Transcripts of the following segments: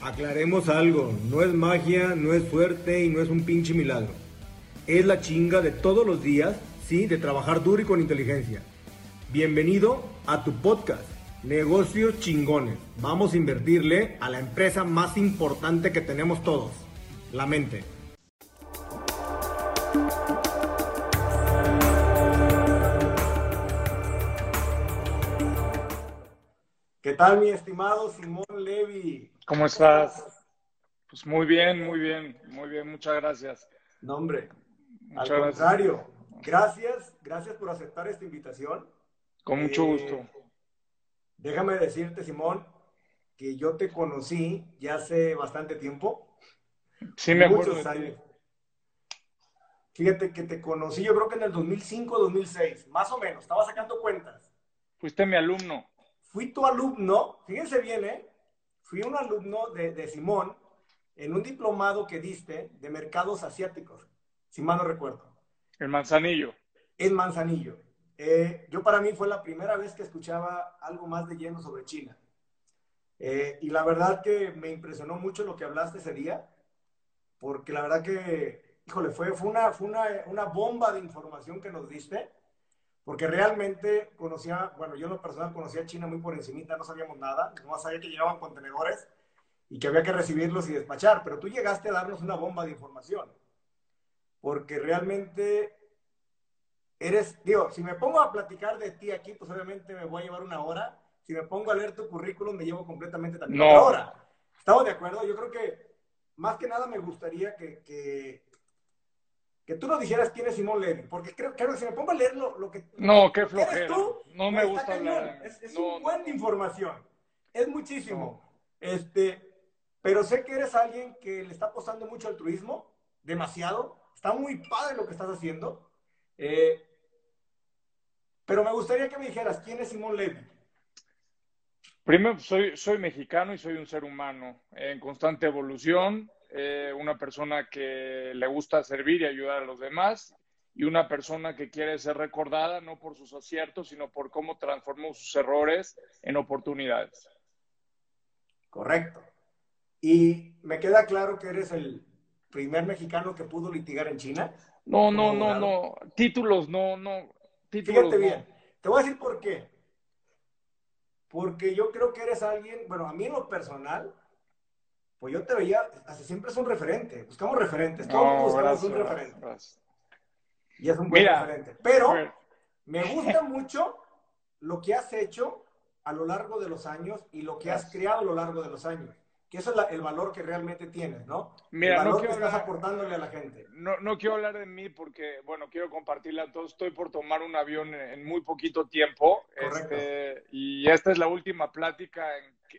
Aclaremos algo, no es magia, no es suerte y no es un pinche milagro. Es la chinga de todos los días, sí, de trabajar duro y con inteligencia. Bienvenido a tu podcast, Negocios Chingones. Vamos a invertirle a la empresa más importante que tenemos todos, la mente. ¿Qué tal, mi estimado Simón Levy? ¿Cómo estás? Pues muy bien, muy bien, muy bien, muchas gracias. No, hombre, muchas al contrario, gracias. gracias, por aceptar esta invitación. Con mucho eh, gusto. Déjame decirte, Simón, que yo te conocí ya hace bastante tiempo. Sí, me acuerdo. Muchos años. Fíjate que te conocí, yo creo que en el 2005, 2006, más o menos, estaba sacando cuentas. Fuiste mi alumno. Fui tu alumno, fíjense bien, ¿eh? Fui un alumno de, Simón en un diplomado que diste de mercados asiáticos, si mal no recuerdo. En Manzanillo. En Manzanillo. Eh, yo para mí fue la primera vez que escuchaba algo más de lleno sobre China. Eh, y la verdad que me impresionó mucho lo que hablaste ese día, porque la verdad que, híjole, fue, fue, una, fue una, una bomba de información que nos diste porque realmente conocía, bueno, yo en lo personal conocía a China muy por encimita, no sabíamos nada, no sabía que llegaban contenedores y que había que recibirlos y despachar, pero tú llegaste a darnos una bomba de información, porque realmente eres, digo, si me pongo a platicar de ti aquí, pues obviamente me voy a llevar una hora, si me pongo a leer tu currículum me llevo completamente también una hora. ¿Estamos de acuerdo? Yo creo que más que nada me gustaría que, que que tú nos dijeras quién es Simón Levy, porque creo, que si me pongo a leer lo, que... No, qué flojera. no me gusta hablar. Es, un buen de información. Es muchísimo. Este, pero sé que eres alguien que le está apostando mucho al turismo, demasiado. Está muy padre lo que estás haciendo. Eh, pero me gustaría que me dijeras quién es Simón Levy. Primero, soy, soy mexicano y soy un ser humano en constante evolución eh, una persona que le gusta servir y ayudar a los demás y una persona que quiere ser recordada no por sus aciertos, sino por cómo transformó sus errores en oportunidades. Correcto. Y me queda claro que eres el primer mexicano que pudo litigar en China. No, no, no, no. Títulos, no, no. Fíjate bien. Te voy a decir por qué. Porque yo creo que eres alguien, bueno, a mí en lo personal, pues yo te veía, hasta siempre es un referente, buscamos referentes, todos buscamos un referente. Y es un buen referente. Pero me gusta mucho lo que has hecho a lo largo de los años y lo que has creado a lo largo de los años. Que eso es el valor que realmente tienes, ¿no? Mira, el valor no que estás aportándole a la gente. No, no quiero hablar de mí porque, bueno, quiero compartirla a todos. Estoy por tomar un avión en, muy poquito tiempo. Este, y esta es la última plática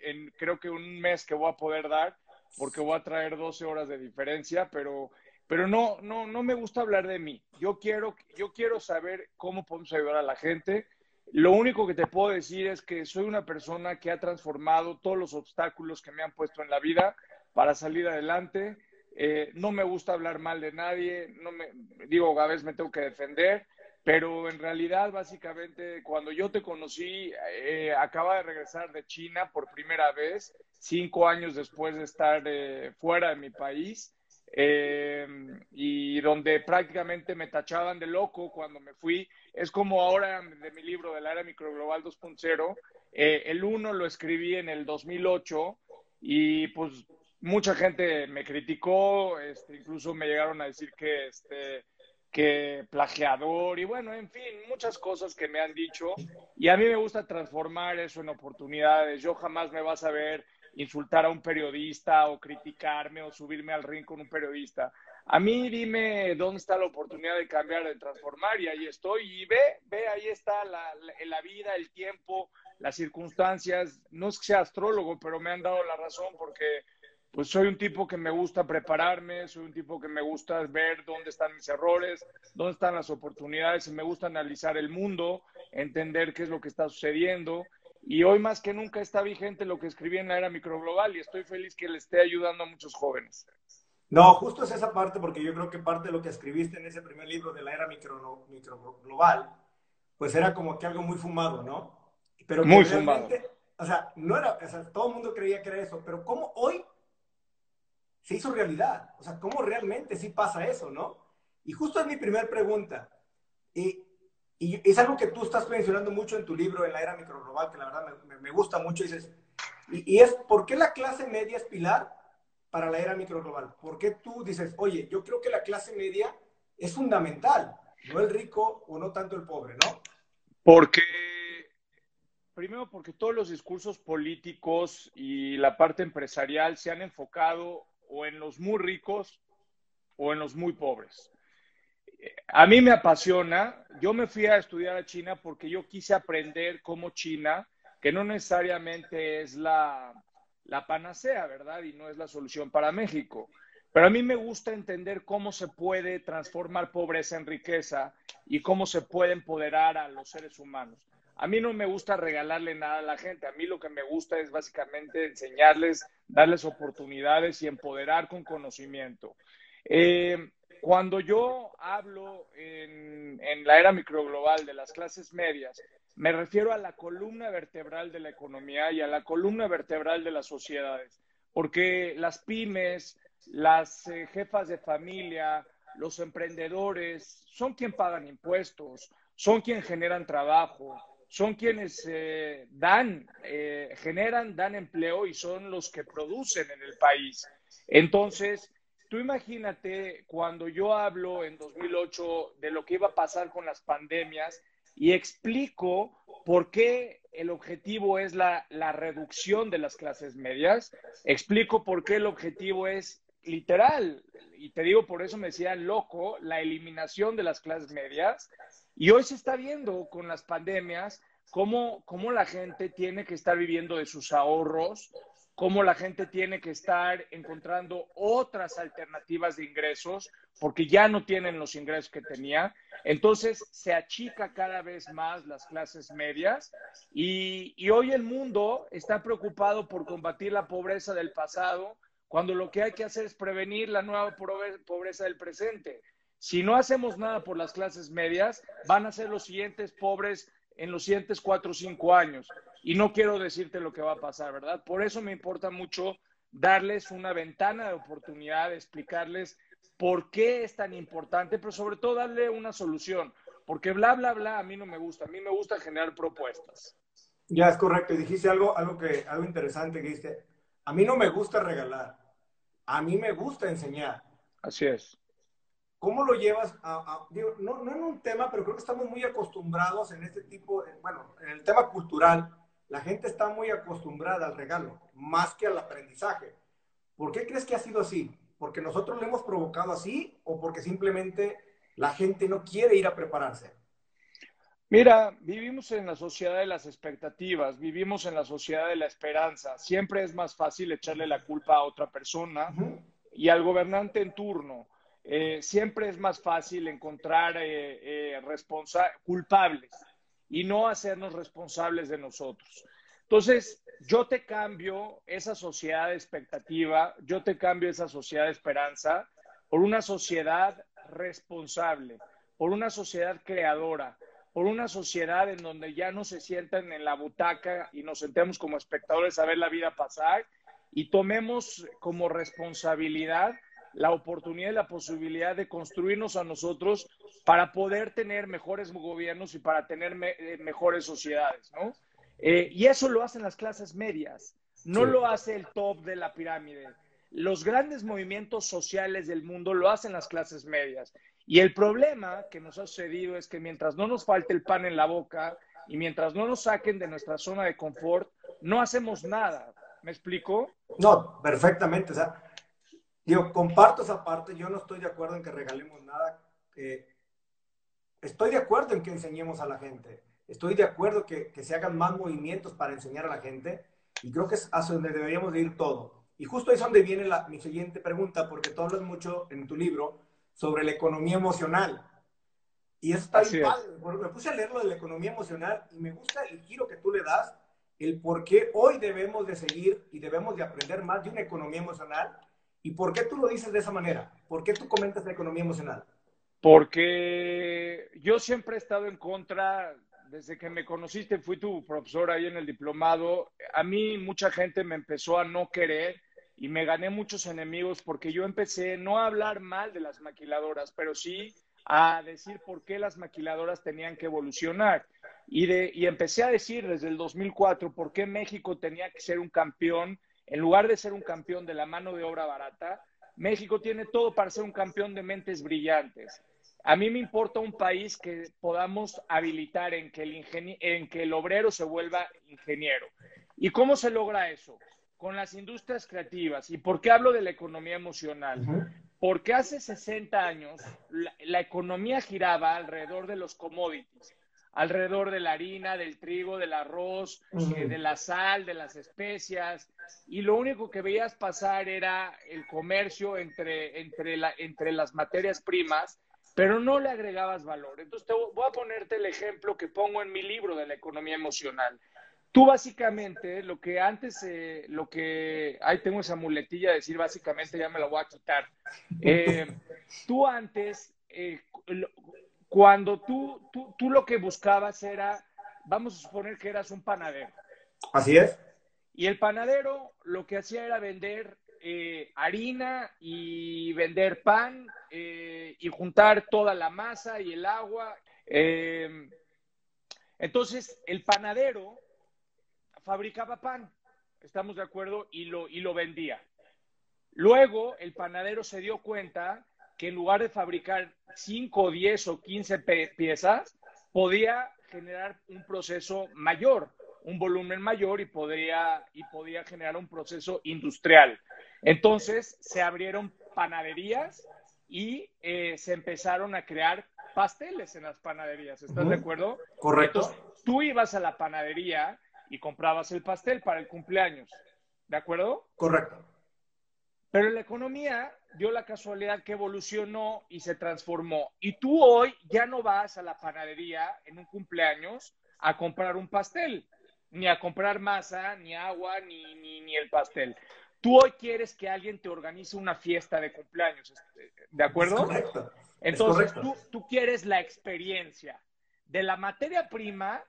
en, creo que un mes que voy a poder dar porque voy a traer 12 horas de diferencia, pero, pero no, no, no me gusta hablar de mí. Yo quiero, yo quiero saber cómo podemos ayudar a la gente. Lo único que te puedo decir es que soy una persona que ha transformado todos los obstáculos que me han puesto en la vida para salir adelante. Eh, no me gusta hablar mal de nadie, no me, digo, a veces me tengo que defender, pero en realidad, básicamente, cuando yo te conocí, eh, acaba de regresar de China por primera vez, cinco años después de estar eh, fuera de mi país, eh, y donde prácticamente me tachaban de loco cuando me fui. Es como ahora de mi libro de la era microglobal 2.0. el uno lo escribí en el 2008 y pues mucha gente me criticó, este, incluso me llegaron a decir que este, que plagiador y bueno, en fin, muchas cosas que me han dicho y a mí me gusta transformar eso en oportunidades. Yo jamás me vas a ver insultar a un periodista o criticarme o subirme al ring con un periodista. A mí dime dónde está la oportunidad de cambiar, de transformar y ahí estoy y ve, ve, ahí está la, la vida, el tiempo, las circunstancias. No es que sea astrólogo, pero me han dado la razón porque pues soy un tipo que me gusta prepararme, soy un tipo que me gusta ver dónde están mis errores, dónde están las oportunidades y me gusta analizar el mundo, entender qué es lo que está sucediendo. Y hoy más que nunca está vigente lo que escribí en la era microglobal y estoy feliz que le esté ayudando a muchos jóvenes. No, justo es esa parte porque yo creo que parte de lo que escribiste en ese primer libro de la era micro, microglobal, pues era como que algo muy fumado, ¿no? Pero muy fumado. O sea, no era, o sea, todo el mundo creía que era eso, pero ¿cómo hoy se hizo realidad. O sea, ¿cómo realmente sí pasa eso, no? Y justo es mi primera pregunta. Y, y, es algo que tú estás mencionando mucho en tu libro, en la era microglobal, que la verdad me, me gusta mucho. Dices, y, y, es, ¿por qué la clase media es pilar para la era microglobal? ¿Por qué tú dices, oye, yo creo que la clase media es fundamental, no el rico o no tanto el pobre, ¿no? Porque primero porque todos los discursos políticos y la parte empresarial se han enfocado o en los muy ricos o en los muy pobres. A mí me apasiona, yo me fui a estudiar a China porque yo quise aprender cómo China, que no necesariamente es la, la panacea, ¿verdad? Y no es la solución para México. Pero a mí me gusta entender cómo se puede transformar pobreza en riqueza y cómo se puede empoderar a los seres humanos. A mí no me gusta regalarle nada a la gente, a mí lo que me gusta es básicamente enseñarles, darles oportunidades y empoderar con conocimiento. Eh, cuando yo hablo en, la era microglobal de las clases medias, me refiero a la columna vertebral de la economía y a la columna vertebral de las sociedades, porque las pymes, las eh, jefas de familia, los emprendedores, son quien pagan impuestos, son quien generan trabajo, son quienes eh, dan, eh, generan, dan empleo y son los que producen en el país. Entonces, tú imagínate cuando yo hablo en 2008 de lo que iba a pasar con las pandemias y explico por qué el objetivo es la, la reducción de las clases medias, explico por qué el objetivo es literal, y te digo, por eso me decían loco, la eliminación de las clases medias. Y hoy se está viendo con las pandemias cómo, cómo la gente tiene que estar viviendo de sus ahorros, cómo la gente tiene que estar encontrando otras alternativas de ingresos, porque ya no tienen los ingresos que tenía. Entonces se achica cada vez más las clases medias y, y hoy el mundo está preocupado por combatir la pobreza del pasado, cuando lo que hay que hacer es prevenir la nueva pobreza del presente. Si no hacemos nada por las clases medias, van a ser los siguientes pobres en los siguientes cuatro o cinco años. Y no quiero decirte lo que va a pasar, ¿verdad? Por eso me importa mucho darles una ventana de oportunidad, explicarles por qué es tan importante, pero sobre todo darle una solución. Porque bla, bla, bla, a mí no me gusta. A mí me gusta generar propuestas. Ya es correcto. Y dijiste algo, algo, que, algo interesante que dijiste. A mí no me gusta regalar. A mí me gusta enseñar. Así es. ¿Cómo lo llevas a, digo, no, no en un tema, pero creo que estamos muy acostumbrados en este tipo, bueno, en el tema cultural, la gente está muy acostumbrada al regalo, más que al aprendizaje. ¿Por qué crees que ha sido así? ¿Porque nosotros lo hemos provocado así o porque simplemente la gente no quiere ir a prepararse? Mira, vivimos en la sociedad de las expectativas, vivimos en la sociedad de la esperanza. Siempre es más fácil echarle la culpa a otra persona y al gobernante en turno. Eh, siempre es más fácil encontrar eh, eh culpables y no hacernos responsables de nosotros. Entonces, yo te cambio esa sociedad de expectativa, yo te cambio esa sociedad de esperanza por una sociedad responsable, por una sociedad creadora, por una sociedad en donde ya no se sientan en la butaca y nos sentemos como espectadores a ver la vida pasar y tomemos como responsabilidad la oportunidad y la posibilidad de construirnos a nosotros para poder tener mejores gobiernos y para tener eh, mejores sociedades, ¿no? Eh, y eso lo hacen las clases medias, no lo hace el top de la pirámide. Los grandes movimientos sociales del mundo lo hacen las clases medias. Y el problema que nos ha sucedido es que mientras no nos falte el pan en la boca y mientras no nos saquen de nuestra zona de confort, no hacemos nada. ¿Me explico? No, perfectamente. O sea, yo comparto esa parte. Yo no estoy de acuerdo en que regalemos nada. estoy de acuerdo en que enseñemos a la gente. Estoy de acuerdo que, que se hagan más movimientos para enseñar a la gente. Y creo que es hacia donde deberíamos de ir todo. Y justo ahí es donde viene la, mi siguiente pregunta, porque tú hablas mucho en tu libro sobre la economía emocional. Y eso está bien padre. Me puse a leer lo de la economía emocional y me gusta el giro que tú le das, el por qué hoy debemos de seguir y debemos de aprender más de una economía emocional. ¿Y por qué tú lo dices de esa manera? ¿Por qué tú comentas la economía emocional? Porque yo siempre he estado en contra, desde que me conociste, fui tu profesor ahí en el diplomado, a mí mucha gente me empezó a no querer y me gané muchos enemigos porque yo empecé no a hablar mal de las maquiladoras, pero sí a decir por qué las maquiladoras tenían que evolucionar. Y, de, y empecé a decir desde el 2004 por qué México tenía que ser un campeón, en lugar de ser un campeón de la mano de obra barata, México tiene todo para ser un campeón de mentes brillantes. A mí me importa un país que podamos habilitar en que el, en que el obrero se vuelva ingeniero. ¿Y cómo se logra eso? Con las industrias creativas. ¿Y por qué hablo de la economía emocional? Porque hace 60 años la, economía giraba alrededor de los commodities, alrededor de la harina, del trigo, del arroz, eh, de la sal, de las especias, y lo único que veías pasar era el comercio entre, entre, la, entre las materias primas, pero no le agregabas valor. Entonces, te voy a ponerte el ejemplo que pongo en mi libro de la economía emocional. Tú básicamente, lo que antes, eh, lo que, ahí tengo esa muletilla de decir básicamente, ya me la voy a quitar. Eh, tú antes, cuando tú, tú, tú lo que buscabas era, vamos a suponer que eras un panadero. Así es. Y el panadero lo que hacía era vender harina y vender pan y juntar toda la masa y el agua. entonces, el panadero fabricaba pan, estamos de acuerdo, y lo, y lo vendía. Luego el panadero se dio cuenta que en lugar de fabricar 5, 10 o 15 piezas, podía generar un proceso mayor, un volumen mayor y podía, y podía generar un proceso industrial. Entonces se abrieron panaderías y eh, se empezaron a crear pasteles en las panaderías. ¿Estás de acuerdo? Correcto. tú ibas a la panadería y comprabas el pastel para el cumpleaños. ¿De acuerdo? Correcto. Pero la economía dio la casualidad que evolucionó y se transformó. Y tú hoy ya no vas a la panadería en un cumpleaños a comprar un pastel, ni a comprar masa, ni agua, ni, ni, el pastel. Tú hoy quieres que alguien te organice una fiesta de cumpleaños, este, ¿de acuerdo? correcto. Entonces Tú, tú quieres la experiencia. De la materia prima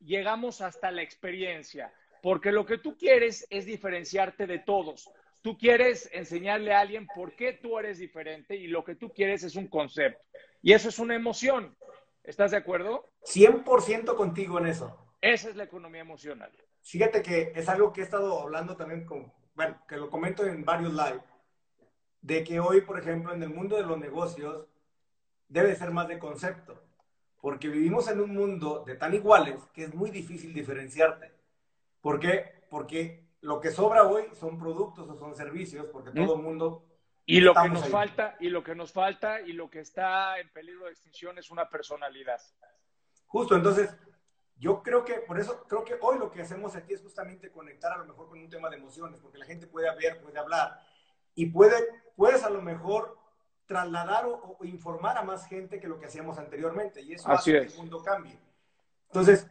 llegamos hasta la experiencia, porque lo que tú quieres es diferenciarte de todos. Tú quieres enseñarle a alguien por qué tú eres diferente y lo que tú quieres es un concepto. Y eso es una emoción. ¿Estás de acuerdo? 100% contigo en eso. Esa es la economía emocional. Fíjate que es algo que he estado hablando también con, bueno, que lo comento en varios live, de que hoy, por ejemplo, en el mundo de los negocios, debe ser más de concepto porque vivimos en un mundo de tan iguales que es muy difícil diferenciarte. ¿Por qué? Porque lo que sobra hoy son productos o son servicios, porque ¿Mm? todo el mundo... Y lo que nos falta, y lo que nos falta, y lo que está en peligro de extinción es una personalidad. Justo, entonces, yo creo que, por eso creo que hoy lo que hacemos aquí es justamente conectar a lo mejor con un tema de emociones, porque la gente puede ver, puede hablar, y puede, puedes a lo mejor trasladar o, informar a más gente que lo que hacíamos anteriormente. Y eso hace que el mundo cambie. Entonces,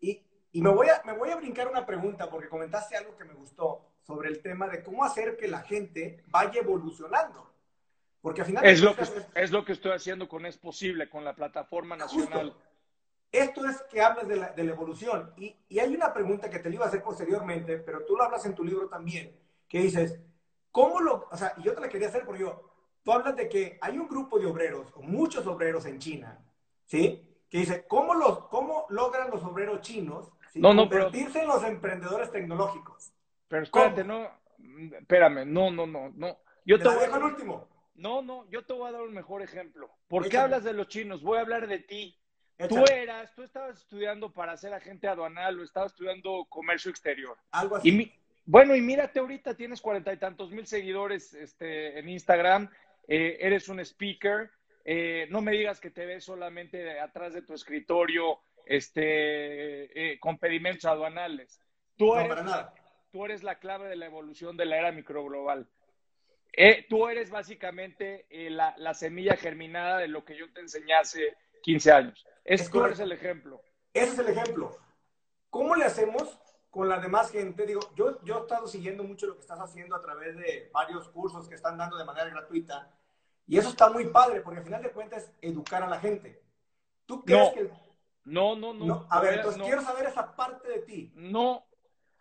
y, y, me, voy a, me voy a brincar una pregunta porque comentaste algo que me gustó sobre el tema de cómo hacer que la gente vaya evolucionando. Porque al final... Es, lo, que, es, lo que estoy haciendo con Es Posible, con la plataforma nacional. Esto es que hablas de la, de la evolución. Y, y, hay una pregunta que te iba a hacer posteriormente, pero tú lo hablas en tu libro también, que dices, ¿cómo lo...? O sea, y yo te la quería hacer porque yo, tú hablas de que hay un grupo de obreros, o muchos obreros en China, ¿sí? Que dice, ¿cómo, los, cómo logran los obreros chinos no, no, convertirse en los emprendedores tecnológicos? Pero espérate, no, espérame, no, no, no, no. Yo te, voy a el último. No, no, yo te voy a dar un mejor ejemplo. ¿Por qué hablas de los chinos? Voy a hablar de ti. Tú eras, tú estabas estudiando para ser agente aduanal o estabas estudiando comercio exterior. Algo así. bueno, y mírate ahorita, tienes cuarenta y tantos mil seguidores este, en Instagram eh, eres un speaker, eh, no me digas que te ves solamente atrás de tu escritorio este, eh, con pedimentos aduanales. Tú, eres, La, tú eres la clave de la evolución de la era microglobal. tú eres básicamente la, semilla germinada de lo que yo te enseñé hace 15 años. Es, tú eres el ejemplo. Ese es el ejemplo. ¿Cómo le hacemos con la demás gente. Digo, yo, yo he estado siguiendo mucho lo que estás haciendo a través de varios cursos que están dando de manera gratuita. Y eso está muy padre, porque al final de cuentas es educar a la gente. ¿Tú crees no, que.? No, no, no. A ver, entonces quiero saber esa parte de ti. No,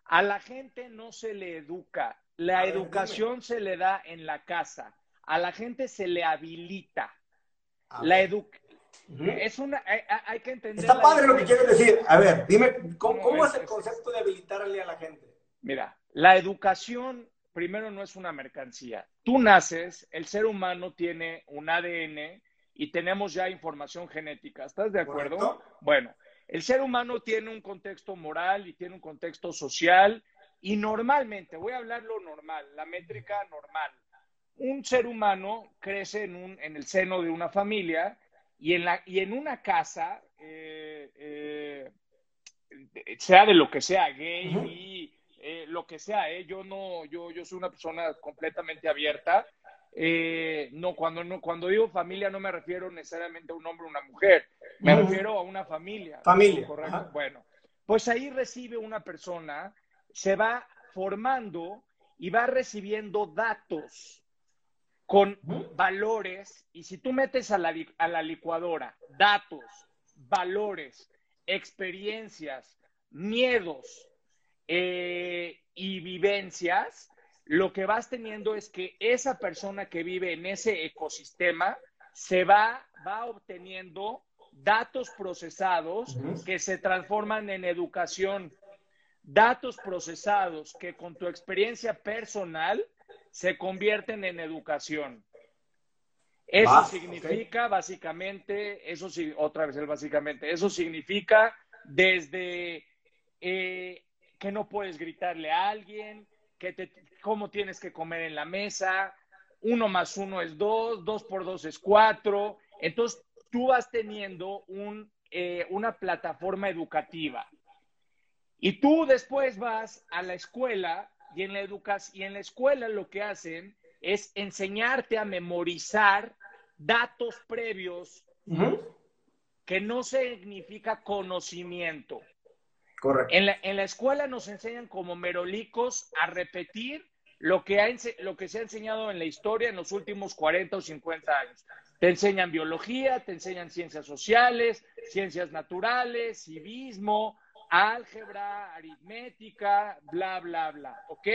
a la gente no se le educa. La educación se le da en la casa. A la gente se le habilita. la educación es una, hay, que entender. Está padre lo que quieres decir. A ver, dime, ¿cómo, es, el concepto de habilitarle a la gente? Mira, la educación primero no es una mercancía. Tú naces, el ser humano tiene un ADN y tenemos ya información genética. ¿Estás de acuerdo? Bueno, el ser humano tiene un contexto moral y tiene un contexto social y normalmente, voy a hablar lo normal, la métrica normal. Un ser humano crece en, un, en el seno de una familia y en, la, y en una casa, eh, eh, sea de lo que sea, gay, eh, lo que sea, yo no, yo, yo soy una persona completamente abierta. No, cuando, no, cuando digo familia no me refiero necesariamente a un hombre o una mujer, me refiero a una familia. Familia. Correcto. Bueno, pues ahí recibe una persona, se va formando y va recibiendo datos con valores, y si tú metes a la, a la licuadora datos, valores, experiencias, miedos eh, y vivencias, lo que vas teniendo es que esa persona que vive en ese ecosistema se va, va obteniendo datos procesados que se transforman en educación, datos procesados que con tu experiencia personal se convierten en educación. Eso significa básicamente, eso sí, otra vez el básicamente, eso significa desde eh, que no puedes gritarle a alguien, que te, cómo tienes que comer en la mesa, uno más uno es dos, dos por dos es cuatro. Entonces, tú vas teniendo un, eh, una plataforma educativa. Y tú después vas a la escuela y en la educación y en la escuela lo que hacen es enseñarte a memorizar datos previos que no significa conocimiento. Correcto. En la, en la, escuela nos enseñan como merolicos a repetir lo que, ha, lo que se ha enseñado en la historia en los últimos 40 o 50 años. Te enseñan biología, te enseñan ciencias sociales, ciencias naturales, civismo, álgebra, aritmética, bla, bla, bla, ¿ok?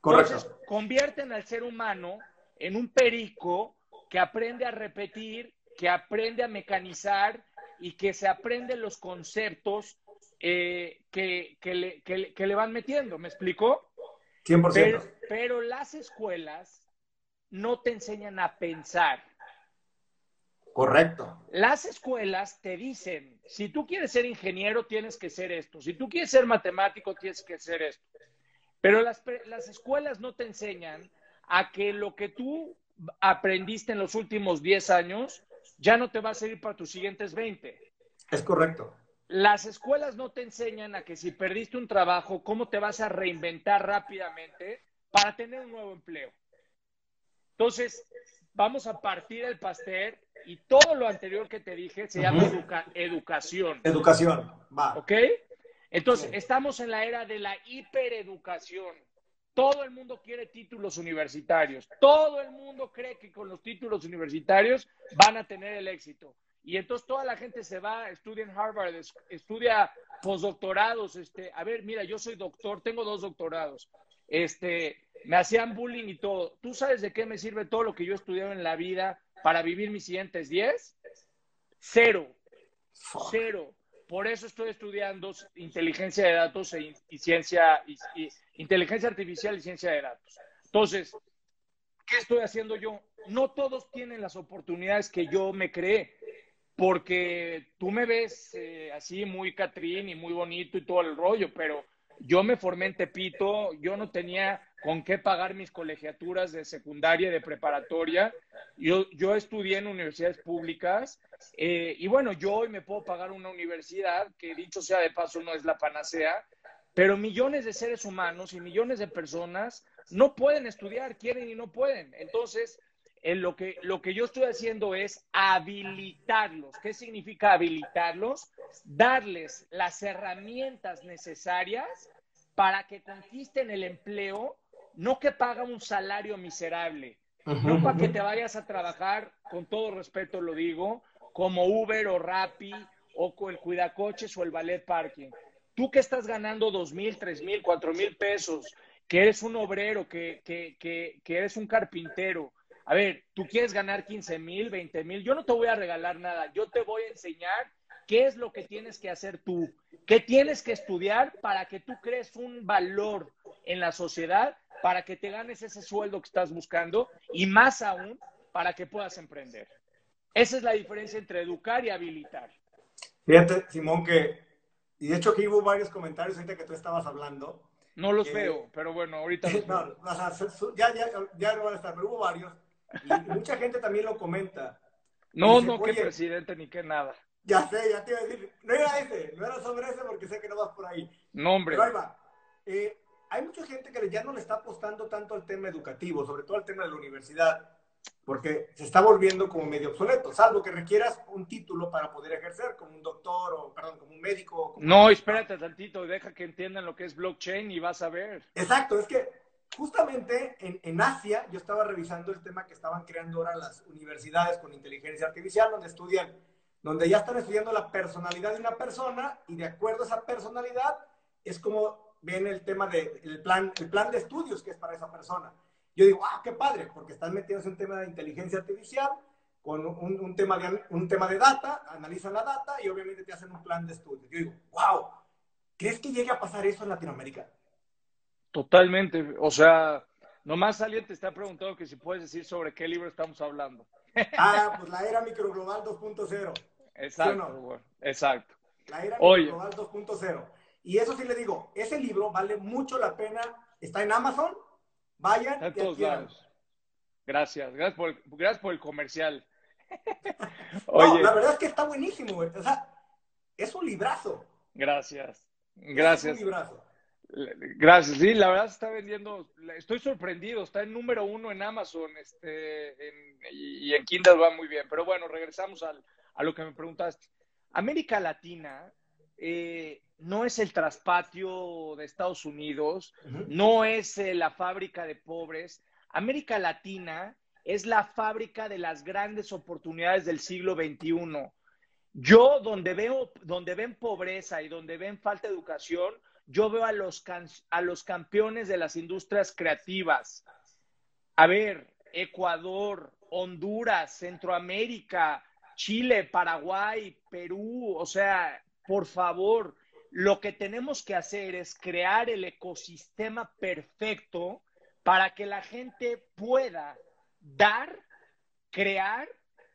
Correcto. Entonces, convierten al ser humano en un perico que aprende a repetir, que aprende a mecanizar y que se aprende los conceptos eh, que, le, que, le, van metiendo. ¿Me explico? 100%. Pero, pero las escuelas no te enseñan a pensar. Correcto. Las escuelas te dicen, si tú quieres ser ingeniero, tienes que ser esto. Si tú quieres ser matemático, tienes que ser esto. Pero las, las escuelas no te enseñan a que lo que tú aprendiste en los últimos 10 años ya no te va a servir para tus siguientes 20. Es correcto. Las escuelas no te enseñan a que si perdiste un trabajo, cómo te vas a reinventar rápidamente para tener un nuevo empleo. Entonces, vamos a partir el pastel y todo lo anterior que te dije se llama educación. Educación, va. ¿Ok? Entonces, estamos en la era de la hipereducación. Todo el mundo quiere títulos universitarios. Todo el mundo cree que con los títulos universitarios van a tener el éxito. Y entonces toda la gente se va, estudia en Harvard, estudia postdoctorados. Este, a ver, mira, yo soy doctor, tengo dos doctorados. Este, me hacían bullying y todo. ¿Tú sabes de qué me sirve todo lo que yo he estudiado en la vida para vivir mis siguientes 10? Cero. Cero. Por eso estoy estudiando inteligencia de datos e y ciencia, y, inteligencia artificial y ciencia de datos. Entonces, ¿qué estoy haciendo yo? No todos tienen las oportunidades que yo me creé, porque tú me ves eh, así muy Catrín y muy bonito y todo el rollo, pero yo me formé en Tepito, yo no tenía con qué pagar mis colegiaturas de secundaria y de preparatoria. Yo, yo estudié en universidades públicas eh, y bueno, yo hoy me puedo pagar una universidad que dicho sea de paso no es la panacea, pero millones de seres humanos y millones de personas no pueden estudiar, quieren y no pueden. Entonces, en lo, que, lo que yo estoy haciendo es habilitarlos. ¿Qué significa habilitarlos? Darles las herramientas necesarias para que conquisten el empleo no que paga un salario miserable, no para que te vayas a trabajar, con todo respeto lo digo, como Uber o Rappi o con el cuidacoches o el ballet parking. Tú que estás ganando dos mil, tres mil, cuatro mil pesos que eres un obrero, que, que, que, que eres un carpintero. A ver, tú quieres ganar 15 mil, 20 mil, yo no te voy a regalar nada, yo te voy a enseñar qué es lo que tienes que hacer tú, qué tienes que estudiar para que tú crees un valor en la sociedad, para que te ganes ese sueldo que estás buscando y más aún para que puedas emprender. Esa es la diferencia entre educar y habilitar. Fíjate, Simón, que, y de hecho aquí hubo varios comentarios ahorita que tú estabas hablando. No los veo, pero bueno, ahorita los no, ya, ya, ya no van a estar, pero hubo varios. Y, mucha gente también lo comenta. No, no, qué presidente ni qué nada. Ya sé, ya te iba a decir. No era ese, no era sobre ese porque sé que no vas por ahí. No, hombre. Pero ahí va. Eh, hay mucha gente que ya no le está apostando tanto al tema educativo, sobre todo al tema de la universidad, porque se está volviendo como medio obsoleto, salvo que requieras un título para poder ejercer como un doctor o, perdón, como un médico. No, espérate tantito, deja que entiendan lo que es blockchain y vas a ver. Exacto, es que justamente en, en Asia yo estaba revisando el tema que estaban creando ahora las universidades con inteligencia artificial, donde estudian, donde ya están estudiando la personalidad de una persona y de acuerdo a esa personalidad es como ven el tema del plan, el plan de estudios que es para esa persona. Yo digo, ah, qué padre, porque están metidos en un tema de inteligencia artificial, con un, un, tema de, un tema de data, analizan la data y obviamente te hacen un plan de estudios. Yo digo, wow, ¿crees que llegue a pasar eso en Latinoamérica? Totalmente, o sea, nomás alguien te está preguntando que si puedes decir sobre qué libro estamos hablando. Ah, pues la era microglobal 2.0. Exacto, exacto. La era microglobal 2.0. Y eso sí le digo, ese libro vale mucho la pena, está en Amazon, vayan. A todos lados. Gracias, gracias por, el, gracias por el comercial. Oye. la verdad es que está buenísimo, güey. O sea, es un librazo. Gracias, gracias. Es un librazo. Gracias, sí, la verdad se está vendiendo, estoy sorprendido, está en número uno en Amazon este, y, en Kindle va muy bien. Pero bueno, regresamos al, a lo que me preguntaste. América Latina eh, no es el traspatio de Estados Unidos, no es eh, la fábrica de pobres. América Latina es la fábrica de las grandes oportunidades del siglo XXI. Yo, donde veo, donde ven pobreza y donde ven falta de educación, yo veo a los, a los campeones de las industrias creativas. A ver, Ecuador, Honduras, Centroamérica, Chile, Paraguay, Perú, o sea, por favor, lo que tenemos que hacer es crear el ecosistema perfecto para que la gente pueda dar, crear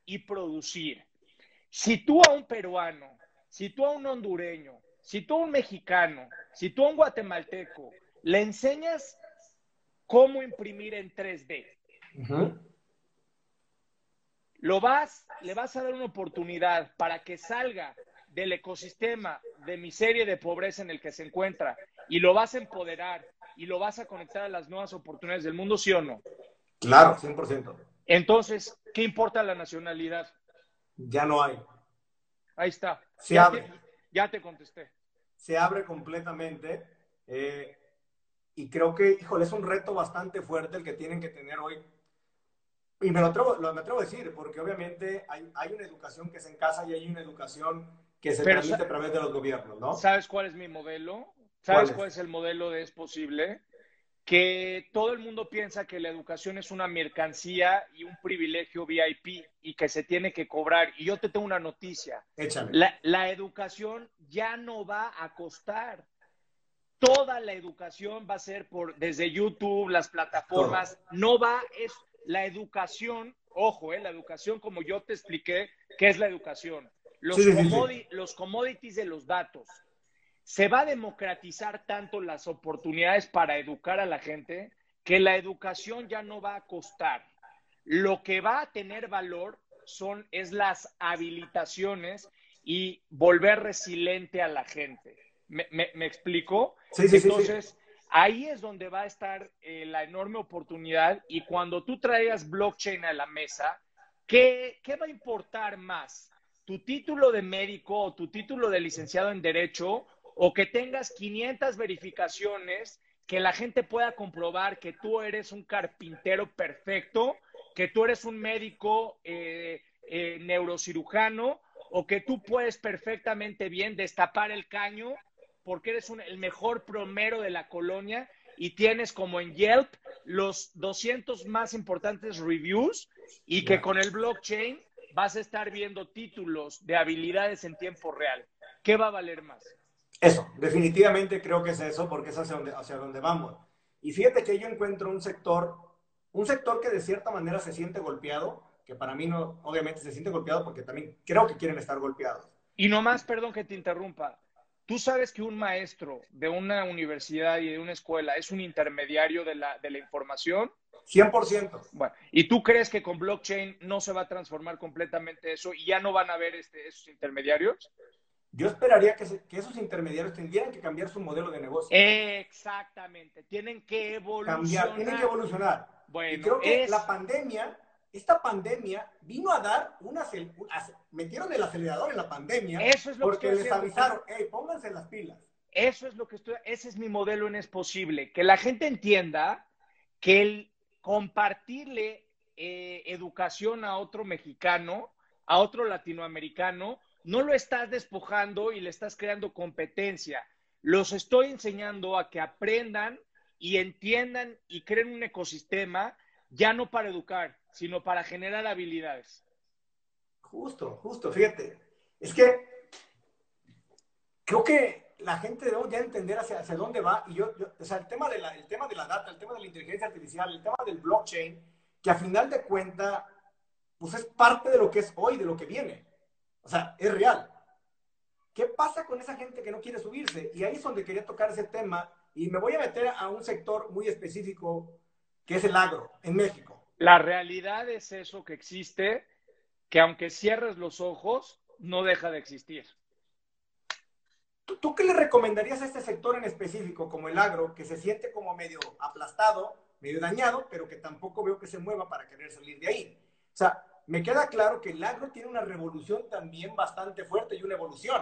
y producir. Si tú a un peruano, si tú a un hondureño, si tú a un mexicano, si tú a un guatemalteco le enseñas cómo imprimir en 3D, lo vas, le vas a dar una oportunidad para que salga del ecosistema de miseria y de pobreza en el que se encuentra y lo vas a empoderar y lo vas a conectar a las nuevas oportunidades del mundo, ¿sí o no? Claro, 100%. Entonces, ¿qué importa la nacionalidad? Ya no hay. Ahí está. Se ya, abre. Te, ya te contesté. Se abre completamente. Eh, y creo que, híjole, es un reto bastante fuerte el que tienen que tener hoy. Y me lo atrevo, lo, me atrevo a decir, porque obviamente hay, hay una educación que es en casa y hay una educación que se Pero, transmite a través de los gobiernos, ¿no? ¿Sabes cuál es mi modelo? ¿Sabes cuál es, cuál es el modelo de Es Posible? Que todo el mundo piensa que la educación es una mercancía y un privilegio VIP y que se tiene que cobrar. Y yo te tengo una noticia. La, la educación ya no va a costar. Toda la educación va a ser por desde YouTube, las plataformas. Todo. No va, es la educación, ojo, eh, la educación como yo te expliqué, ¿qué es la educación? Los, Sí, sí, sí. commodi- los commodities de los datos. Se va a democratizar tanto las oportunidades para educar a la gente que la educación ya no va a costar. Lo que va a tener valor son, es las habilitaciones y volver resiliente a la gente. ¿Me, me, me explico? Sí, sí, sí, sí. Entonces, ahí es donde va a estar eh, la enorme oportunidad y cuando tú traigas blockchain a la mesa, ¿qué, ¿qué va a importar más? ¿Tu título de médico o tu título de licenciado en Derecho o que tengas 500 verificaciones que la gente pueda comprobar que tú eres un carpintero perfecto, que tú eres un médico eh, eh, neurocirujano o que tú puedes perfectamente bien destapar el caño porque eres un, el mejor promero de la colonia y tienes como en Yelp los 200 más importantes reviews y que con el blockchain vas a estar viendo títulos de habilidades en tiempo real. ¿Qué va a valer más? Eso, definitivamente creo que es eso, porque es hacia donde, hacia donde vamos. Y fíjate que yo encuentro un sector, un sector que de cierta manera se siente golpeado, que para mí no, obviamente se siente golpeado porque también creo que quieren estar golpeados. Y nomás, perdón que te interrumpa, tú sabes que un maestro de una universidad y de una escuela es un intermediario de la, de la información. 100%. Bueno, ¿y tú crees que con blockchain no se va a transformar completamente eso y ya no van a haber este, esos intermediarios? Yo esperaría que, esos intermediarios tendrían que cambiar su modelo de negocio. Exactamente, tienen que evolucionar. Cambiar, tienen que evolucionar. Bueno, y creo que la pandemia, esta pandemia vino a dar una, metieron el acelerador en la pandemia Eso es lo porque les avisaron, hey, pónganse las pilas. Eso es lo que estoy, ese es mi modelo en Es Posible, que la gente entienda que el compartirle eh, educación a otro mexicano, a otro latinoamericano, no lo estás despojando y le estás creando competencia. Los estoy enseñando a que aprendan y entiendan y creen un ecosistema ya no para educar, sino para generar habilidades. Justo, justo, fíjate. Es que creo que la gente debe ya entender hacia, dónde va. Y yo, o sea, el tema, de la, tema de la data, el tema de la inteligencia artificial, el tema del blockchain, que a final de cuentas, pues es parte de lo que es hoy, de lo que viene. O sea, es real. ¿Qué pasa con esa gente que no quiere subirse? Y ahí es donde quería tocar ese tema y me voy a meter a un sector muy específico que es el agro en México. La realidad es eso que existe, que aunque cierres los ojos, no deja de existir. ¿Tú, qué le recomendarías a este sector en específico, como el agro, que se siente como medio aplastado, medio dañado, pero que tampoco veo que se mueva para querer salir de ahí? O sea, me queda claro que el agro tiene una revolución también bastante fuerte y una evolución.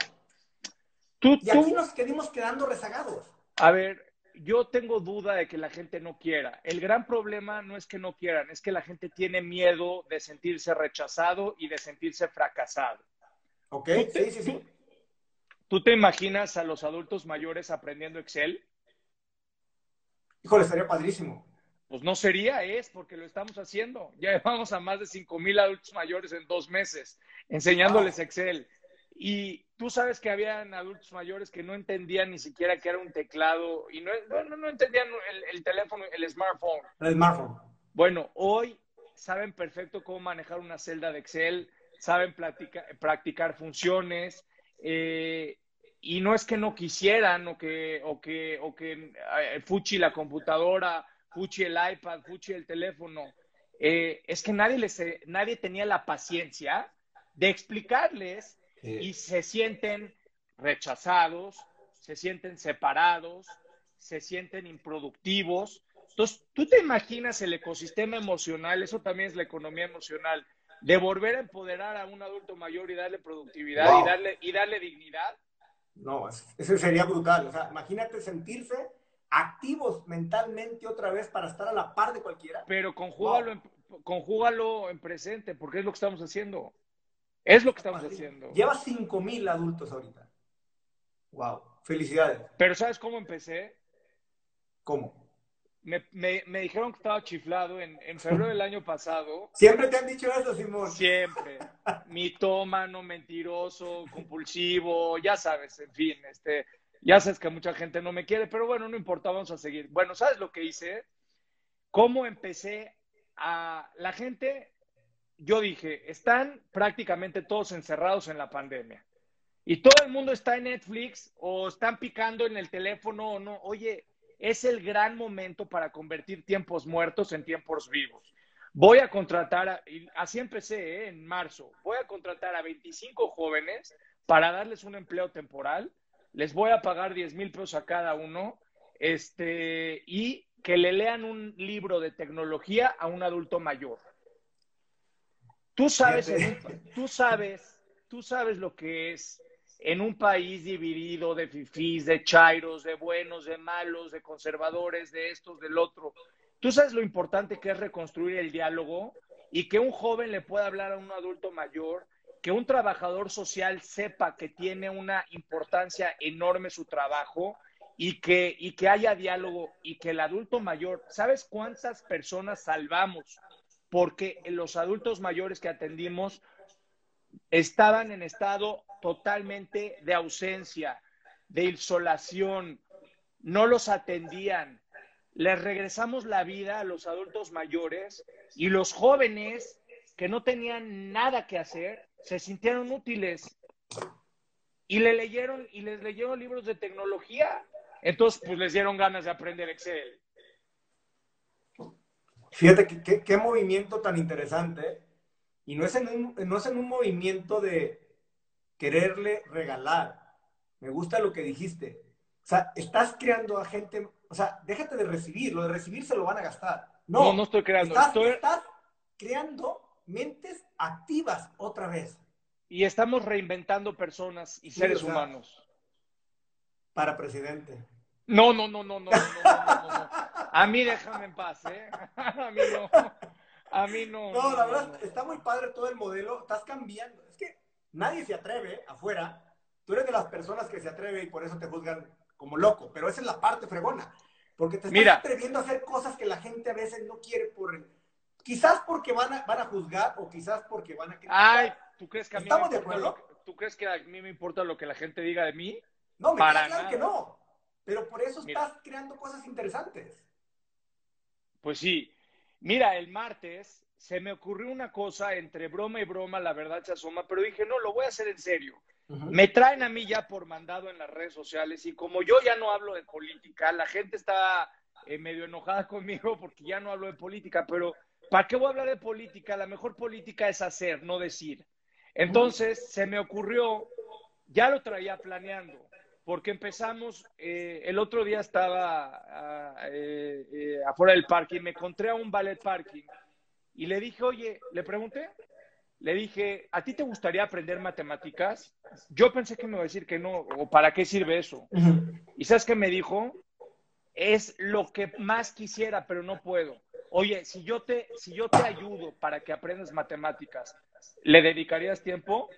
y aquí nos quedamos quedando rezagados. A ver, yo tengo duda de que la gente no quiera. El gran problema no es que no quieran, es que la gente tiene miedo de sentirse rechazado y de sentirse fracasado. Ok, sí, sí, sí. ¿Tú te imaginas a los adultos mayores aprendiendo Excel? Híjole, estaría padrísimo. Pues no sería, es porque lo estamos haciendo. Ya llevamos a más de 5 mil adultos mayores en dos meses enseñándoles Excel. Y tú sabes que habían adultos mayores que no entendían ni siquiera que era un teclado y no, no, no entendían el, teléfono, el smartphone. El smartphone. Bueno, hoy saben perfecto cómo manejar una celda de Excel, saben practicar funciones. Eh, y no es que no quisieran o que, o que, o que eh, Fuchi la computadora Fuchi el iPad, Fuchi el teléfono. Eh, es que nadie, les, nadie tenía la paciencia de explicarles y se sienten rechazados, se sienten separados, se sienten improductivos. Entonces, tú te imaginas el ecosistema emocional, eso también es la economía emocional, de volver a empoderar a un adulto mayor y darle productividad y, darle, y darle dignidad. No, eso sería brutal. O sea, imagínate sentirse activos mentalmente otra vez para estar a la par de cualquiera. Pero conjúgalo, en, conjúgalo en presente, porque es lo que estamos haciendo. Es lo que estamos haciendo. Lleva 5 mil adultos ahorita. Wow, felicidades. Pero ¿sabes cómo empecé? ¿Cómo? Me, me, dijeron que estaba chiflado en, en, febrero del año pasado. Siempre te han dicho eso, Simón. Siempre. Mitómano, mentiroso, compulsivo, ya sabes, en fin, este, ya sabes que mucha gente no me quiere, pero bueno, no importa, vamos a seguir. Bueno, ¿sabes lo que hice? ¿Cómo empecé a la gente? Yo dije, están prácticamente todos encerrados en la pandemia. Y todo el mundo está en Netflix o están picando en el teléfono o no. Oye, es el gran momento para convertir tiempos muertos en tiempos vivos. Voy a contratar, y así empecé ¿eh? en marzo, voy a contratar a 25 jóvenes para darles un empleo temporal les voy a pagar 10 mil pesos a cada uno, este, y que le lean un libro de tecnología a un adulto mayor. Tú sabes, tú sabes, tú sabes lo que es en un país dividido de fifís, de chairos, de buenos, de malos, de conservadores, de estos, del otro. Tú sabes lo importante que es reconstruir el diálogo y que un joven le pueda hablar a un adulto mayor que un trabajador social sepa que tiene una importancia enorme su trabajo y que, y que haya diálogo y que el adulto mayor, ¿sabes cuántas personas salvamos? Porque los adultos mayores que atendimos estaban en estado totalmente de ausencia, de insolación, no los atendían. Les regresamos la vida a los adultos mayores y los jóvenes que no tenían nada que hacer se sintieron útiles y le leyeron y les leyeron libros de tecnología. Entonces, pues les dieron ganas de aprender Excel. Fíjate qué, qué movimiento tan interesante. Y no es, en un, no es en un movimiento de quererle regalar. Me gusta lo que dijiste. O sea, estás creando a gente, o sea, déjate de recibir, lo de recibir se lo van a gastar. No, no, estoy creando. Estás, estás creando mentes activas otra vez. Y estamos reinventando personas y seres humanos. Para presidente. No, no, no, no, no, no, no, no, A mí déjame en paz, ¿eh? A mí no. A mí no. No, la verdad, está muy padre todo el modelo. Estás cambiando. Es que nadie se atreve afuera. Tú eres de las personas que se atreve y por eso te juzgan como loco. Pero esa es la parte fregona. Porque te estás atreviendo a hacer cosas que la gente a veces no quiere por... Quizás porque van a, van a juzgar o quizás porque van a... Ay, ¿tú crees que a mí ¿Estamos me importa de acuerdo? Lo, ¿Tú crees que a mí me importa lo que la gente diga de mí? No, me Para claro que no. Pero por eso estás creando cosas interesantes. Pues sí. Mira, el martes se me ocurrió una cosa entre broma y broma, la verdad se asoma, pero dije, no, lo voy a hacer en serio. Me traen a mí ya por mandado en las redes sociales y como yo ya no hablo de política, la gente está eh, medio enojada conmigo porque ya no hablo de política, pero ¿para qué voy a hablar de política? La mejor política es hacer, no decir. Entonces se me ocurrió, ya lo traía planeando, porque empezamos, eh, el otro día estaba ah, eh, eh, afuera del parque y me encontré a un ballet parking y le dije, oye, le pregunté, le dije, ¿a ti te gustaría aprender matemáticas? Yo pensé que me iba a decir que no, o ¿para qué sirve eso? Y ¿sabes qué me dijo? Es lo que más quisiera, pero no puedo. Oye, si yo te, si yo te ayudo para que aprendas matemáticas, ¿le dedicarías tiempo?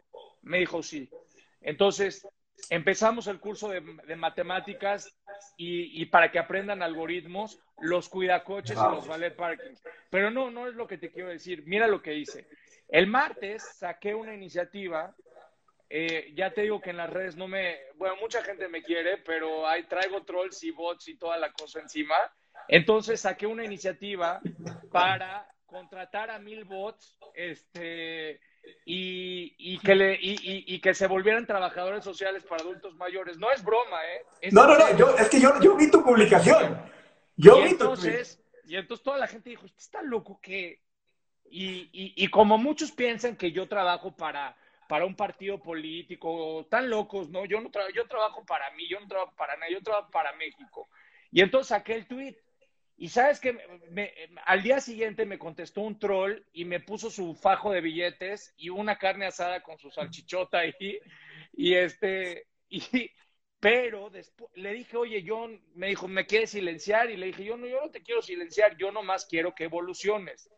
Me dijo sí. Entonces, empezamos el curso de, matemáticas y, para que aprendan algoritmos, los cuidacoches y los ballet parking. Pero no, no es lo que te quiero decir. Mira lo que hice. El martes saqué una iniciativa. Eh, ya te digo que en las redes no me. Bueno, mucha gente me quiere, pero ahí traigo trolls y bots y toda la cosa encima. Entonces saqué una iniciativa para contratar a mil bots este, y, que le, y, que se volvieran trabajadores sociales para adultos mayores. No es broma, ¿eh? no, no, no, yo, es que yo, yo vi tu publicación. Yo y entonces, Y entonces toda la gente dijo, ¿usted está loco que...? Y, y, como muchos piensan que yo trabajo para, para un partido político, tan locos, ¿no? Yo no trabajo, yo trabajo para mí, yo no trabajo para nadie, yo trabajo para México. Y entonces saqué el tweet y sabes que al día siguiente me contestó un troll y me puso su fajo de billetes y una carne asada con su salchichota ahí. Y este, y, pero después le dije, oye, yo, me dijo, ¿me quieres silenciar? Y le dije, yo no, yo no te quiero silenciar, yo nomás quiero que evoluciones.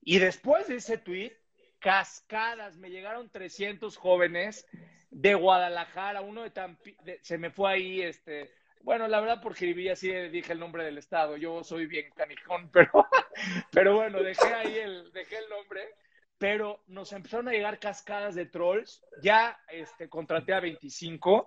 Y después de ese tweet, cascadas, me llegaron 300 jóvenes de Guadalajara, uno de Tampi, se me fue ahí, este, bueno, la verdad, porque vivía así dije el nombre del estado. Yo soy bien canijón, pero, pero bueno, dejé ahí el, dejé el nombre. Pero nos empezaron a llegar cascadas de trolls. Ya este, contraté a 25.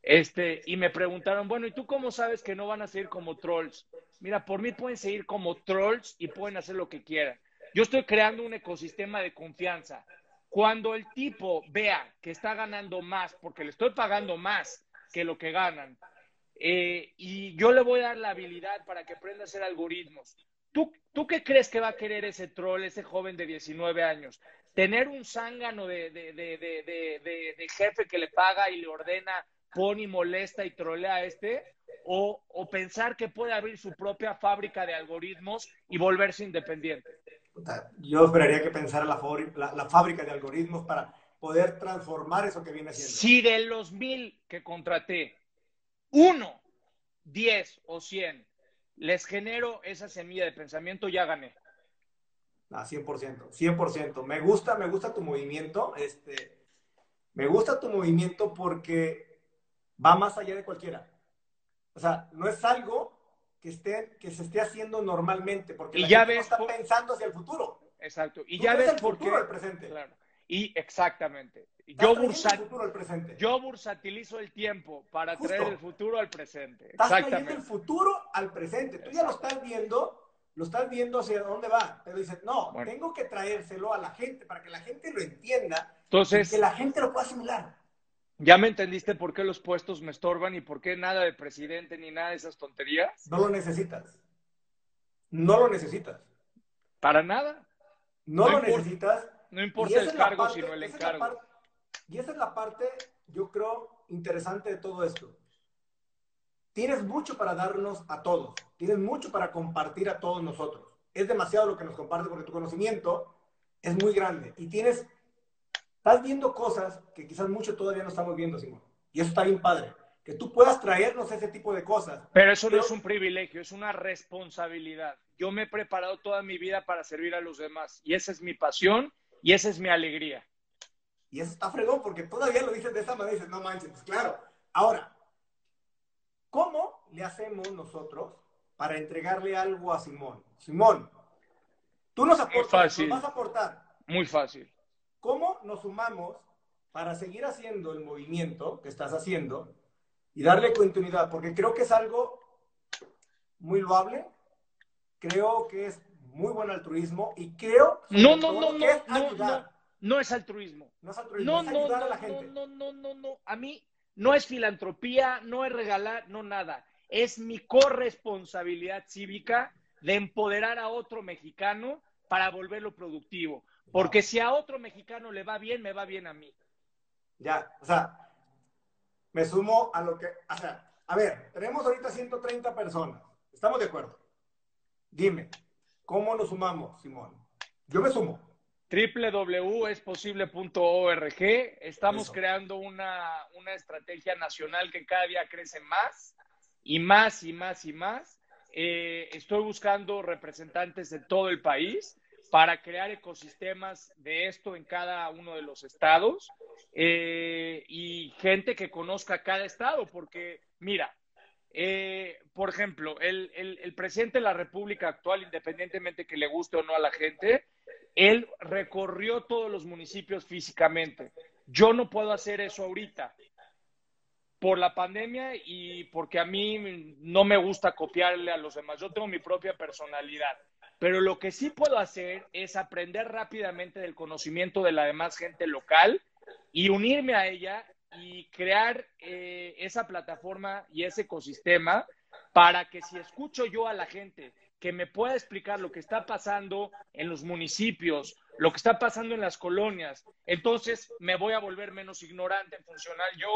Este, y me preguntaron, bueno, ¿y tú cómo sabes que no van a seguir como trolls? Mira, por mí pueden seguir como trolls y pueden hacer lo que quieran. Yo estoy creando un ecosistema de confianza. Cuando el tipo vea que está ganando más, porque le estoy pagando más que lo que ganan, eh, y yo le voy a dar la habilidad para que aprenda a hacer algoritmos. ¿Tú, ¿Tú qué crees que va a querer ese troll, ese joven de 19 años? ¿Tener un zángano de, de, de, jefe que le paga y le ordena, pone y molesta y trolea a este? O, o, pensar que puede abrir su propia fábrica de algoritmos y volverse independiente? Yo esperaría que pensara la, la, la, fábrica de algoritmos para poder transformar eso que viene haciendo. Si de los mil que contraté uno, diez o cien les genero esa semilla de pensamiento, ya gané. Ah, 100%, 100%. Me gusta, me gusta tu movimiento. Este, me gusta tu movimiento porque va más allá de cualquiera. O sea, no es algo que, esté, que se esté haciendo normalmente, porque y ya ves no está pensando hacia el futuro. Exacto. Y ya ves el por qué. presente. Claro. Y exactamente. Yo, el presente. yo bursatilizo el tiempo para traer el futuro al presente. Estás trayendo el futuro al presente. Tú ya lo estás viendo, lo estás viendo hacia dónde va. Pero dices, no, tengo que traérselo a la gente para que la gente lo entienda Entonces, y que la gente lo pueda asimilar. ¿Ya me entendiste por qué los puestos me estorban y por qué nada de presidente ni nada de esas tonterías? No lo necesitas. No lo necesitas. Para nada. No, lo necesitas. No importa el cargo, sino el encargo. y esa es la parte, yo creo, interesante de todo esto. Tienes mucho para darnos a todos. Tienes mucho para compartir a todos nosotros. Es demasiado lo que nos comparte porque tu conocimiento es muy grande. Y tienes Estás viendo cosas que quizás mucho todavía no estamos viendo, Simón. Y eso está bien padre. Que tú puedas traernos ese tipo de cosas. Pero eso no es un privilegio, es una responsabilidad. Yo me he preparado toda mi vida para servir a los demás. Y esa es mi pasión y esa es mi alegría. Y eso está fregón porque todavía lo dices de esa manera. Dices, no manches, pues claro. Ahora, ¿cómo le hacemos nosotros para entregarle algo a Simón? Simón, tú nos aportas, nos vas a aportar. Muy fácil. ¿Cómo nos sumamos para seguir haciendo el movimiento que estás haciendo y darle continuidad? Porque creo que es algo muy loable, creo que es muy buen altruismo y creo no, no, no, no, no, no, no es altruismo. No es altruismo, no, ayudar no, a la gente. No, no, no, no, a mí no es filantropía, no es regalar, no nada. Es mi corresponsabilidad cívica de empoderar a otro mexicano para volverlo productivo. Porque si a otro mexicano le va bien, me va bien a mí. Ya, o sea, me sumo a lo que, o sea, a ver, tenemos ahorita 130 personas. ¿Estamos de acuerdo? Dime, ¿cómo nos sumamos, Simón? Yo me sumo. www.esposible.org. Estamos creando una, una estrategia nacional que cada día crece más y más y más y más. Eh, estoy buscando representantes de todo el país para crear ecosistemas de esto en cada uno de los estados eh, y gente que conozca cada estado, porque mira, eh, por ejemplo, el, el, presidente de la República actual, independientemente que le guste o no a la gente, él recorrió todos los municipios físicamente. Yo no puedo hacer eso ahorita por la pandemia y porque a mí no me gusta copiarle a los demás. Yo tengo mi propia personalidad. Pero lo que sí puedo hacer es aprender rápidamente del conocimiento de la demás gente local y unirme a ella y crear eh, esa plataforma y ese ecosistema para que si escucho yo a la gente que me pueda explicar lo que está pasando en los municipios, lo que está pasando en las colonias, entonces me voy a volver menos ignorante, funcional yo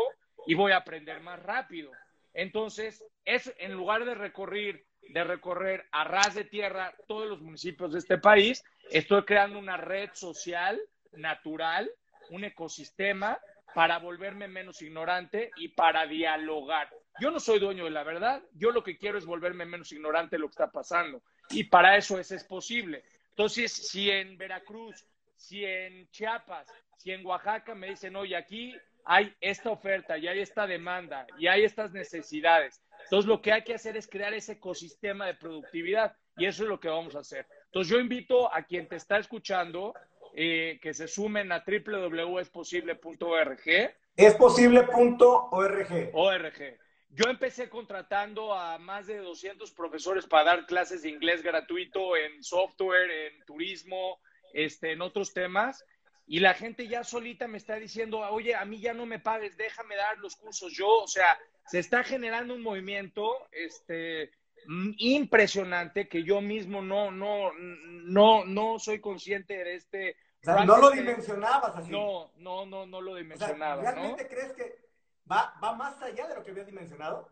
y voy a aprender más rápido. Entonces, es en lugar de recorrer de recorrer a ras de tierra todos los municipios de este país, estoy creando una red social natural, un ecosistema para volverme menos ignorante y para dialogar. Yo no soy dueño de la verdad, yo lo que quiero es volverme menos ignorante de lo que está pasando y para eso es, es posible. Entonces, si en Veracruz, si en Chiapas, si en Oaxaca me dicen, oye, aquí hay esta oferta y hay esta demanda y hay estas necesidades entonces, lo que hay que hacer es crear ese ecosistema de productividad y eso es lo que vamos a hacer. Entonces, yo invito a quien te está escuchando eh, que se sumen a www.esposible.org. Esposible.org. ORG. Yo empecé contratando a más de 200 profesores para dar clases de inglés gratuito en software, en turismo, este, en otros temas. Y la gente ya solita me está diciendo, oye, a mí ya no me pagues, déjame dar los cursos yo. O sea, se está generando un movimiento este, impresionante que yo mismo no, no, no, no soy consciente de este. No lo dimensionabas así. No, no, no, no lo dimensionaba. ¿Realmente crees que va, va más allá de lo que había dimensionado?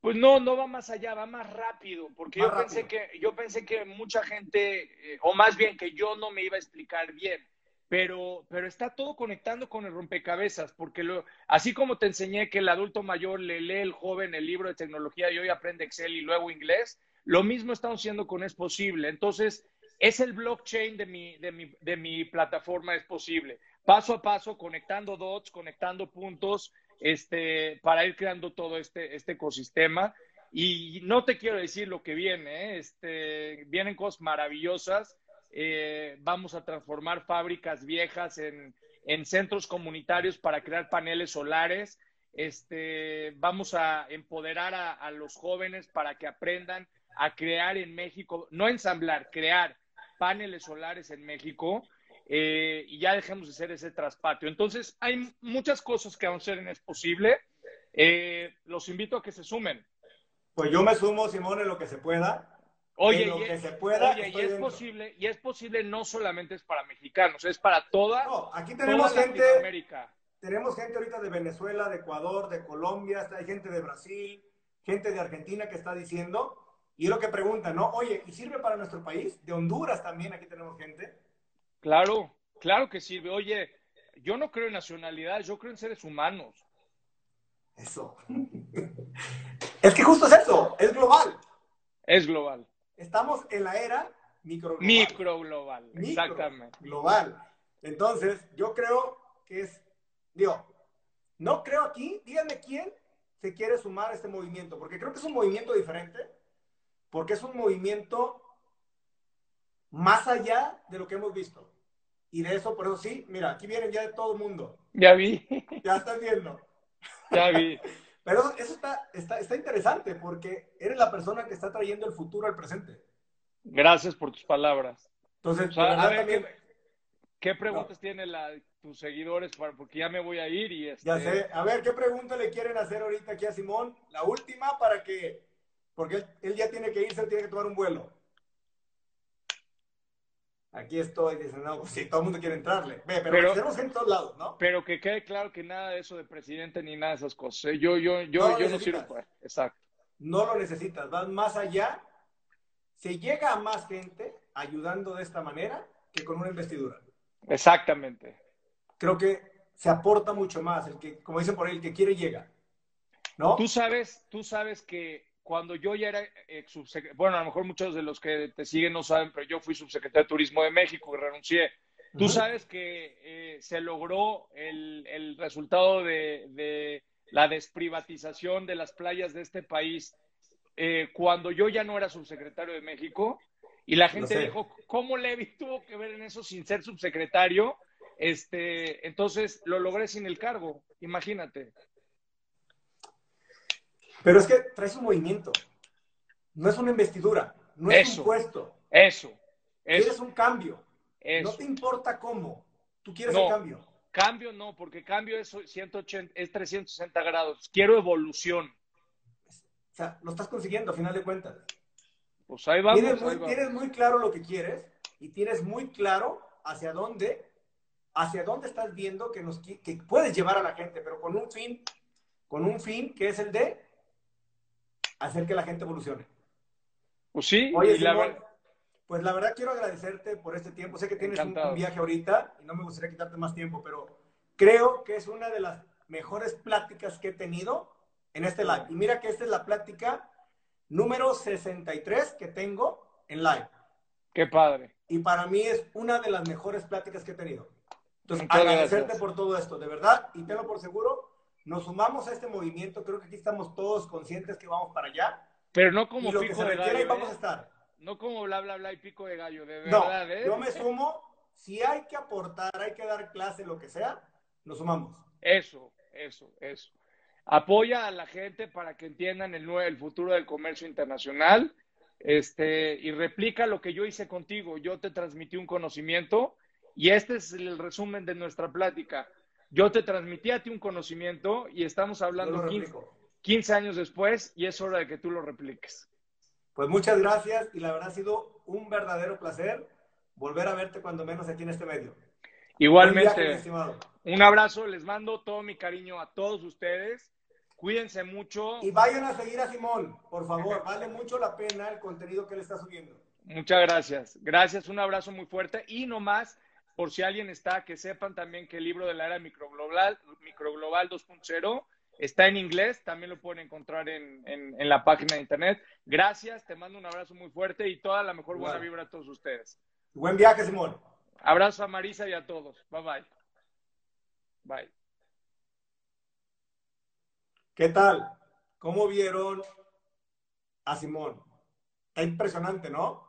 Pues no, no va más allá, va más rápido, porque yo pensé que yo pensé que mucha gente, eh, o más bien que yo no me iba a explicar bien pero, pero está todo conectando con el rompecabezas, porque lo, así como te enseñé que el adulto mayor le lee el joven el libro de tecnología y hoy aprende Excel y luego inglés, lo mismo estamos haciendo con Es Posible. Entonces, es el blockchain de mi, de mi, de mi plataforma Es Posible. Paso a paso, conectando dots, conectando puntos, este, para ir creando todo este, este ecosistema. Y no te quiero decir lo que viene, ¿eh? este, vienen cosas maravillosas. Eh, vamos a transformar fábricas viejas en, en, centros comunitarios para crear paneles solares. Este, vamos a empoderar a, a los jóvenes para que aprendan a crear en México, no ensamblar, crear paneles solares en México eh, y ya dejemos de hacer ese traspatio. Entonces, hay muchas cosas que vamos a hacer en Es Posible. Eh, los invito a que se sumen. Pues yo me sumo, Simón, en lo que se pueda. Oye, en lo que se pueda. y es posible, y es posible no solamente es para mexicanos, es para toda. No, aquí tenemos gente. Tenemos gente ahorita de Venezuela, de Ecuador, de Colombia, hay gente de Brasil, gente de Argentina que está diciendo y es lo que preguntan, ¿no? Oye, ¿y sirve para nuestro país? De Honduras también, aquí tenemos gente. Claro, claro que sirve. Oye, yo no creo en nacionalidad, yo creo en seres humanos. Eso. es que justo es eso, es global. Es global. Estamos en la era microglobal. Microglobal, Micro exactamente. Global. Entonces, yo creo que es, digo, no creo aquí, díganme quién se quiere sumar a este movimiento, porque creo que es un movimiento diferente porque es un movimiento más allá de lo que hemos visto. Y de eso, por eso sí, mira, aquí vienen ya de todo el mundo. Ya vi. Ya estás viendo. Ya vi. Pero eso está, está, está interesante porque eres la persona que está trayendo el futuro al presente. Gracias por tus palabras. Entonces, a ver, ¿qué, preguntas tienen tus seguidores? porque ya me voy a ir y Ya este sé. A ver, ¿qué pregunta le quieren hacer ahorita aquí a Simón? La última para que porque él, ya tiene que irse, tiene que tomar un vuelo. Aquí estoy, dicen, no, pues sí, todo el mundo quiere entrarle. Ve, pero, tenemos gente en todos lados, ¿no? Pero que quede claro que nada de eso de presidente ni nada de esas cosas. ¿eh? Yo, yo, yo, no yo no sirvo para. Exacto. No lo necesitas, vas más allá. Se llega a más gente ayudando de esta manera que con una investidura. Exactamente. Creo que se aporta mucho más. El que, como dicen por ahí, el que quiere llega. ¿No? Tú sabes, tú sabes que cuando yo ya era eh, subsecretario, bueno, a lo mejor muchos de los que te siguen no saben, pero yo fui subsecretario de Turismo de México y renuncié. Tú sabes que eh, se logró el, el resultado de, de, la desprivatización de las playas de este país eh, cuando yo ya no era subsecretario de México y la gente dijo, ¿cómo Levi tuvo que ver en eso sin ser subsecretario? Este, entonces lo logré sin el cargo, imagínate. Pero es que traes un movimiento. No es una investidura, no es un puesto. Eso. Quieres un cambio. No te importa cómo. Tú quieres un cambio. Cambio no, porque cambio es, 180, es 360 grados. Quiero evolución. O sea, lo estás consiguiendo a final de cuentas. Pues ahí vamos. Tienes muy, claro lo que quieres y tienes muy claro hacia dónde, hacia dónde estás viendo que, nos, que puedes llevar a la gente, pero con un fin, con un fin que es el de hacer que la gente evolucione. Pues sí, Oye, pues la verdad quiero agradecerte por este tiempo. Sé que tienes un, viaje ahorita y no me gustaría quitarte más tiempo, pero creo que es una de las mejores pláticas que he tenido en este live. Y mira que esta es la plática número 63 que tengo en live. Qué padre. Y para mí es una de las mejores pláticas que he tenido. Entonces, agradecerte por todo esto, de verdad, y tenlo por seguro nos sumamos a este movimiento, creo que aquí estamos todos conscientes que vamos para allá. Pero no como pico de gallo. vamos a ¿eh? estar. No como bla, bla, bla y pico de gallo, de verdad. No, ¿eh? yo me sumo, si hay que aportar, hay que dar clase, lo que sea, nos sumamos. Eso, eso, eso. Apoya a la gente para que entiendan el, el futuro del comercio internacional este, y replica lo que yo hice contigo. Yo te transmití un conocimiento y este es el resumen de nuestra plática yo te transmití a ti un conocimiento y estamos hablando 15, años después y es hora de que tú lo repliques. Pues muchas gracias y la verdad ha sido un verdadero placer volver a verte cuando menos aquí en este medio. Igualmente, un abrazo, les mando todo mi cariño a todos ustedes. Cuídense mucho. Y vayan a seguir a Simón, por favor, vale mucho la pena el contenido que él está subiendo. Muchas gracias. Gracias, un abrazo muy fuerte y no más por si alguien está, que sepan también que el libro de la era microglobal, microglobal 2.0 está en inglés, también lo pueden encontrar en, la página de internet. Gracias, te mando un abrazo muy fuerte y toda la mejor buena vibra a todos ustedes. Buen viaje, Simón. Abrazo a Marisa y a todos. Bye bye. Bye. ¿Qué tal? ¿Cómo vieron a Simón? Está impresionante, ¿no?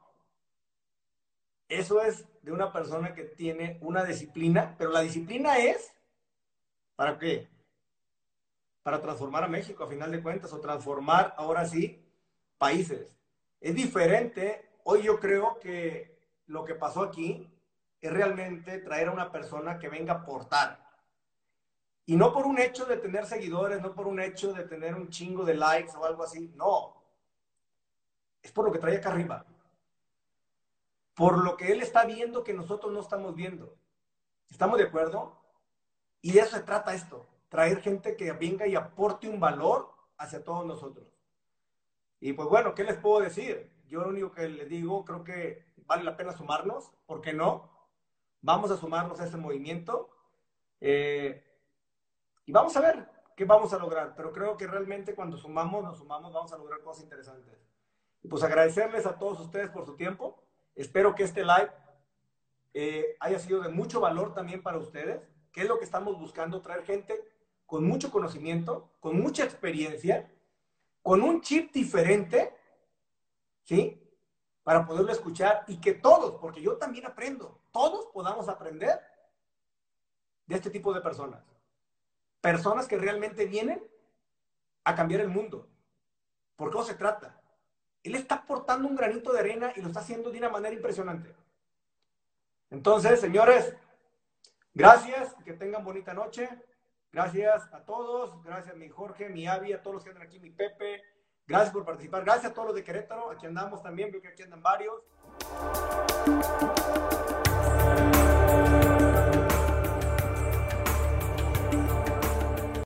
Eso es de una persona que tiene una disciplina, pero la disciplina es, ¿para qué? Para transformar a México, a final de cuentas, o transformar, ahora sí, países. Es diferente. Hoy yo creo que lo que pasó aquí es realmente traer a una persona que venga a aportar. Y no por un hecho de tener seguidores, no por un hecho de tener un chingo de likes o algo así, no. Es por lo que trae acá arriba. Por lo que él está viendo que nosotros no estamos viendo. ¿Estamos de acuerdo? Y de eso se trata esto. Traer gente que venga y aporte un valor hacia todos nosotros. Y pues bueno, ¿qué les puedo decir? Yo lo único que les digo, creo que vale la pena sumarnos, ¿por qué no? Vamos a sumarnos a ese movimiento eh, y vamos a ver qué vamos a lograr. Pero creo que realmente cuando sumamos, nos sumamos, vamos a lograr cosas interesantes. Y pues agradecerles a todos ustedes por su tiempo. Espero que este live eh, haya sido de mucho valor también para ustedes, que es lo que estamos buscando, traer gente con mucho conocimiento, con mucha experiencia, con un chip diferente, ¿sí? Para poderlo escuchar y que todos, porque yo también aprendo, todos podamos aprender de este tipo de personas. Personas que realmente vienen a cambiar el mundo. ¿Por qué se trata? Él está aportando un granito de arena y lo está haciendo de una manera impresionante. Entonces, señores, gracias, que tengan bonita noche. Gracias a todos, gracias a mi Jorge, mi Avi, a todos los que andan aquí, mi Pepe. Gracias por participar. Gracias a todos los de Querétaro, aquí andamos también, veo que aquí andan varios.